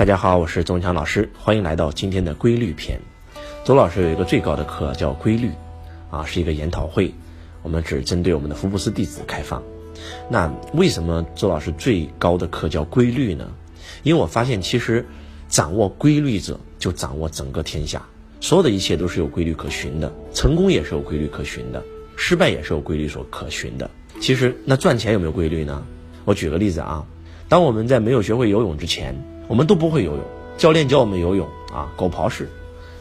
大家好，我是周文强老师，欢迎来到今天的规律篇。周老师有一个最高的课叫规律，啊，是一个研讨会，我们只针对我们的福布斯弟子开放。那为什么周老师最高的课叫规律呢？因为我发现其实掌握规律者就掌握整个天下，所有的一切都是有规律可循的，成功也是有规律可循的，失败也是有规律所可循的。其实那赚钱有没有规律呢？我举个例子啊，当我们在没有学会游泳之前。我们都不会游泳，教练教我们游泳啊，狗刨式，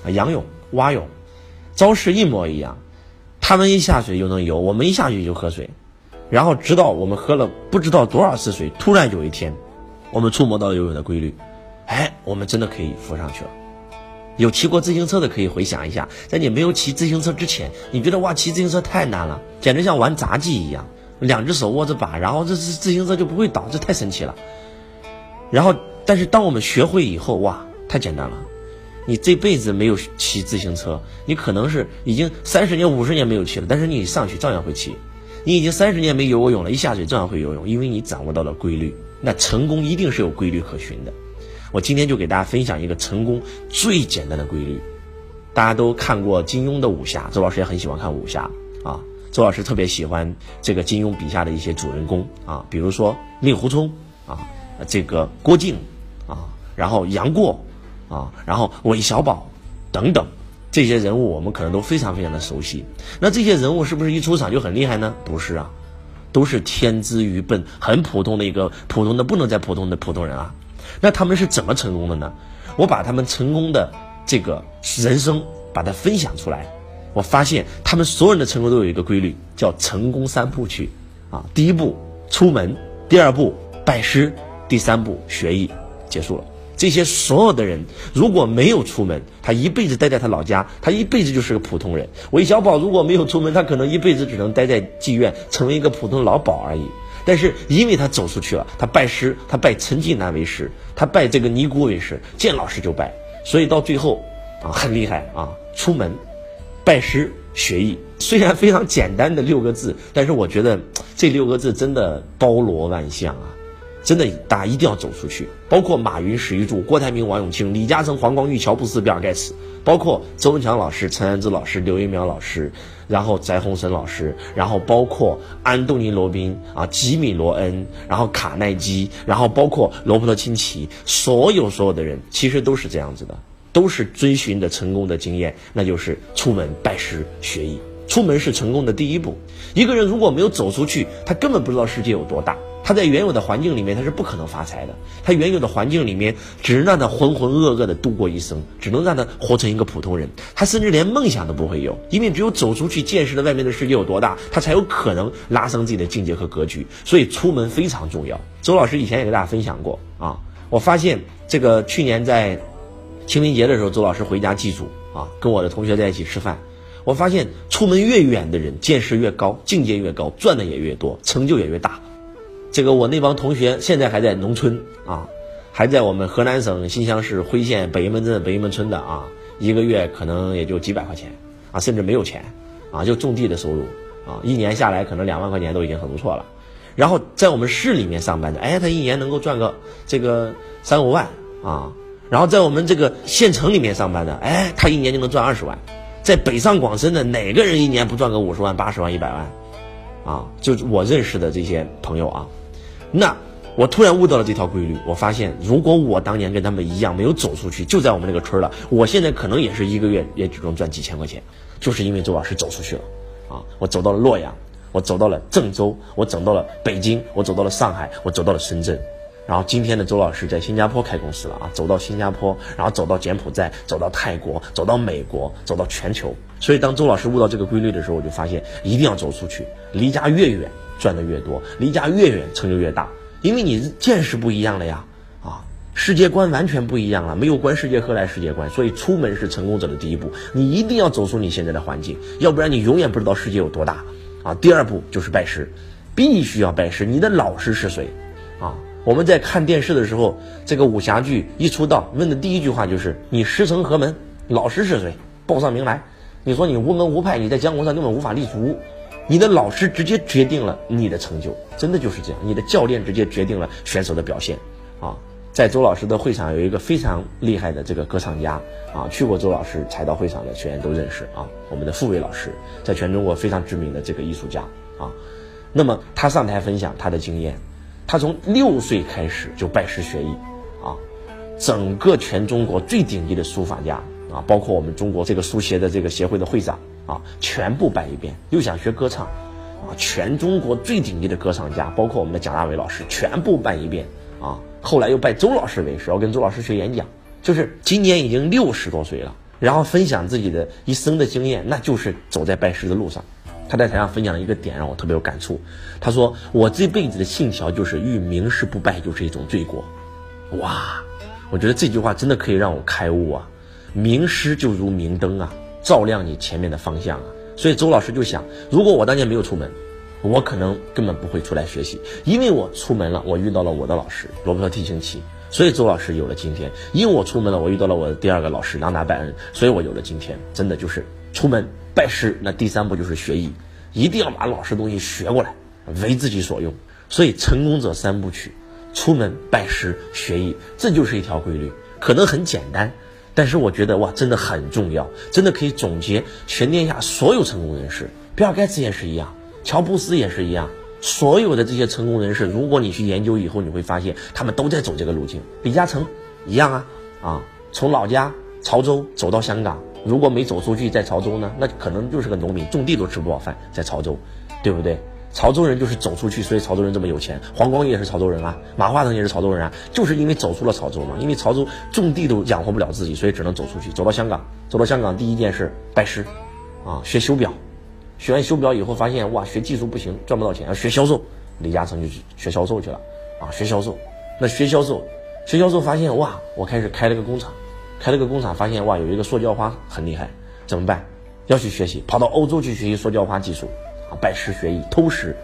啊，仰泳、蛙泳，招式一模一样。他们一下水就能游，我们一下去就喝水。然后直到我们喝了不知道多少次水，突然有一天，我们触摸到游泳的规律，哎，我们真的可以浮上去了。有骑过自行车的可以回想一下，在你没有骑自行车之前，你觉得哇，骑自行车太难了，简直像玩杂技一样，两只手握着把，然后这自自行车就不会倒，这太神奇了。然后。但是当我们学会以后，哇，太简单了！你这辈子没有骑自行车，你可能是已经三十年、五十年没有骑了，但是你上去照样会骑。你已经三十年没游过泳了，一下水照样会游泳，因为你掌握到了规律。那成功一定是有规律可循的。我今天就给大家分享一个成功最简单的规律。大家都看过金庸的武侠，周老师也很喜欢看武侠啊。周老师特别喜欢这个金庸笔下的一些主人公啊，比如说令狐冲啊，这个郭靖。啊，然后杨过，啊，然后韦小宝，等等，这些人物我们可能都非常非常的熟悉。那这些人物是不是一出场就很厉害呢？不是啊，都是天资愚笨、很普通的一个普通的不能再普通的普通人啊。那他们是怎么成功的呢？我把他们成功的这个人生把它分享出来，我发现他们所有人的成功都有一个规律，叫成功三部曲啊。第一步出门，第二步拜师，第三步学艺。结束了。这些所有的人如果没有出门，他一辈子待在他老家，他一辈子就是个普通人。韦小宝如果没有出门，他可能一辈子只能待在妓院，成为一个普通老鸨而已。但是因为他走出去了，他拜师，他拜陈近南为师，他拜这个尼姑为师，见老师就拜，所以到最后啊很厉害啊！出门，拜师学艺，虽然非常简单的六个字，但是我觉得这六个字真的包罗万象啊。真的，大家一定要走出去。包括马云、史玉柱、郭台铭、王永庆、李嘉诚、黄光裕、乔布斯、比尔盖茨，包括周文强老师、陈安之老师、刘一苗老师，然后翟洪森老师，然后包括安东尼·罗宾啊、吉米·罗恩，然后卡耐基，然后包括罗伯特·清崎，所有所有的人其实都是这样子的，都是追寻的成功的经验，那就是出门拜师学艺。出门是成功的第一步。一个人如果没有走出去，他根本不知道世界有多大。他在原有的环境里面，他是不可能发财的。他原有的环境里面，只能让他浑浑噩噩的度过一生，只能让他活成一个普通人。他甚至连梦想都不会有，因为只有走出去，见识了外面的世界有多大，他才有可能拉升自己的境界和格局。所以出门非常重要。周老师以前也给大家分享过啊，我发现这个去年在清明节的时候，周老师回家祭祖啊，跟我的同学在一起吃饭。我发现出门越远的人，见识越高，境界越高，赚的也越多，成就也越大。这个我那帮同学现在还在农村啊，还在我们河南省新乡市辉县北营门镇北营门村的啊，一个月可能也就几百块钱啊，甚至没有钱啊，就种地的收入啊，一年下来可能两万块钱都已经很不错了。然后在我们市里面上班的，哎，他一年能够赚个这个三五万啊。然后在我们这个县城里面上班的，哎，他一年就能赚二十万。在北上广深的哪个人一年不赚个五十万、八十万、一百万，啊？就我认识的这些朋友啊。那我突然悟到了这条规律，我发现如果我当年跟他们一样没有走出去，就在我们那个村了，我现在可能也是一个月也只能赚几千块钱，就是因为周老师走出去了，啊，我走到了洛阳，我走到了郑州，我走到了北京，我走到了上海，我走到了深圳。然后今天的周老师在新加坡开公司了啊，走到新加坡，然后走到柬埔寨，走到泰国，走到美国，走到全球。所以当周老师悟到这个规律的时候，我就发现一定要走出去，离家越远赚的越多，离家越远成就越大，因为你见识不一样了呀，啊，世界观完全不一样了，没有观世界何来世界观？所以出门是成功者的第一步，你一定要走出你现在的环境，要不然你永远不知道世界有多大啊。第二步就是拜师，必须要拜师，你的老师是谁啊？我们在看电视的时候，这个武侠剧一出道，问的第一句话就是：“你师承何门？老师是谁？报上名来。”你说你无门无派，你在江湖上根本无法立足。你的老师直接决定了你的成就，真的就是这样。你的教练直接决定了选手的表现，啊，在周老师的会场有一个非常厉害的这个歌唱家啊，去过周老师才到会场的学员都认识啊。我们的傅伟老师，在全中国非常知名的这个艺术家啊。那么他上台分享他的经验，他从六岁开始就拜师学艺啊，整个全中国最顶级的书法家啊，包括我们中国这个书协的这个协会的会长啊，全部拜一遍。又想学歌唱啊，全中国最顶级的歌唱家，包括我们的蒋大为老师，全部拜一遍啊。后来又拜周老师为师，要跟周老师学演讲，就是今年已经六十多岁了，然后分享自己的一生的经验，那就是走在拜师的路上。他在台上分享了一个点，让我特别有感触。他说：“我这辈子的信条就是遇名师不拜就是一种罪过。”哇，我觉得这句话真的可以让我开悟啊！名师就如明灯啊，照亮你前面的方向啊。所以周老师就想，如果我当年没有出门。我可能根本不会出来学习，因为我出门了，我遇到了我的老师罗伯特提琴奇，所以周老师有了今天。因为我出门了，我遇到了我的第二个老师朗达拜恩，所以我有了今天。真的就是出门拜师，那第三步就是学艺，一定要把老师东西学过来，为自己所用。所以成功者三部曲：出门拜师学艺，这就是一条规律。可能很简单，但是我觉得哇，真的很重要，真的可以总结全天下所有成功人士，比尔盖茨也是一样。乔布斯也是一样，所有的这些成功人士，如果你去研究以后，你会发现他们都在走这个路径。李嘉诚一样啊，啊，从老家潮州走到香港，如果没走出去，在潮州呢，那可能就是个农民，种地都吃不饱饭，在潮州，对不对？潮州人就是走出去，所以潮州人这么有钱。黄光裕也是潮州人啊，马化腾也是潮州人啊，就是因为走出了潮州嘛，因为潮州种地都养活不了自己，所以只能走出去，走到香港，走到香港第一件事拜师，啊，学修表。学完修表以后，发现哇，学技术不行，赚不到钱，要学销售。李嘉诚就去学销售去了，啊，学销售。那学销售，学销售发现哇，我开始开了个工厂，开了个工厂，发现哇，有一个塑胶花很厉害，怎么办？要去学习，跑到欧洲去学习塑胶花技术，啊，拜师学艺，偷师，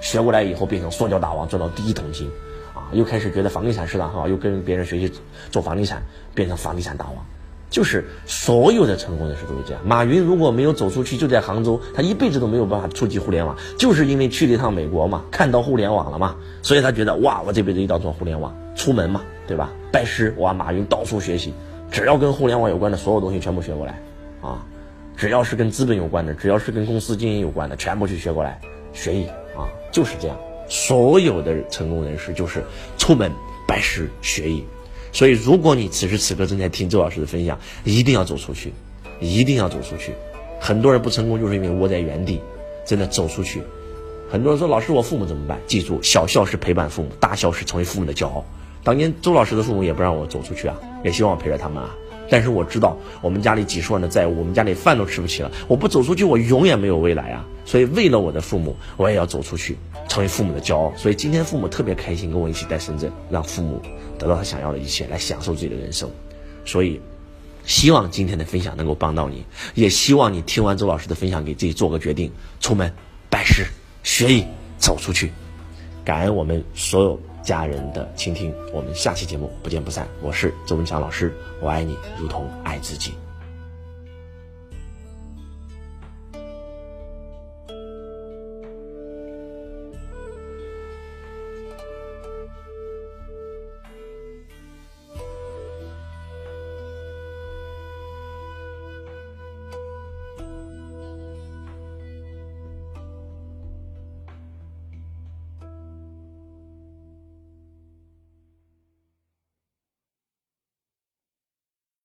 学过来以后变成塑胶大王，赚到第一桶金，啊，又开始觉得房地产市场很好，又跟别人学习做房地产，变成房地产大王。就是所有的成功人士都是这样。马云如果没有走出去，就在杭州，他一辈子都没有办法触及互联网，就是因为去了一趟美国嘛，看到互联网了嘛，所以他觉得哇，我这辈子一定要做互联网，出门嘛，对吧？拜师哇，马云到处学习，只要跟互联网有关的所有东西全部学过来，啊，只要是跟资本有关的，只要是跟公司经营有关的，全部去学过来，学艺啊，就是这样。所有的成功人士就是出门拜师学艺。所以，如果你此时此刻正在听周老师的分享，一定要走出去，一定要走出去。很多人不成功，就是因为窝在原地。真的走出去。很多人说：“老师，我父母怎么办？”记住，小孝是陪伴父母，大孝是成为父母的骄傲。当年周老师的父母也不让我走出去啊，也希望陪着他们啊。但是我知道，我们家里几十万的债务，我们家里饭都吃不起了。我不走出去，我永远没有未来啊。所以，为了我的父母，我也要走出去，成为父母的骄傲。所以今天父母特别开心，跟我一起在深圳，让父母。得到他想要的一切，来享受自己的人生，所以希望今天的分享能够帮到你，也希望你听完周老师的分享，给自己做个决定，出门拜师学艺，走出去。感恩我们所有家人的倾听，我们下期节目不见不散。我是周文强老师，我爱你如同爱自己。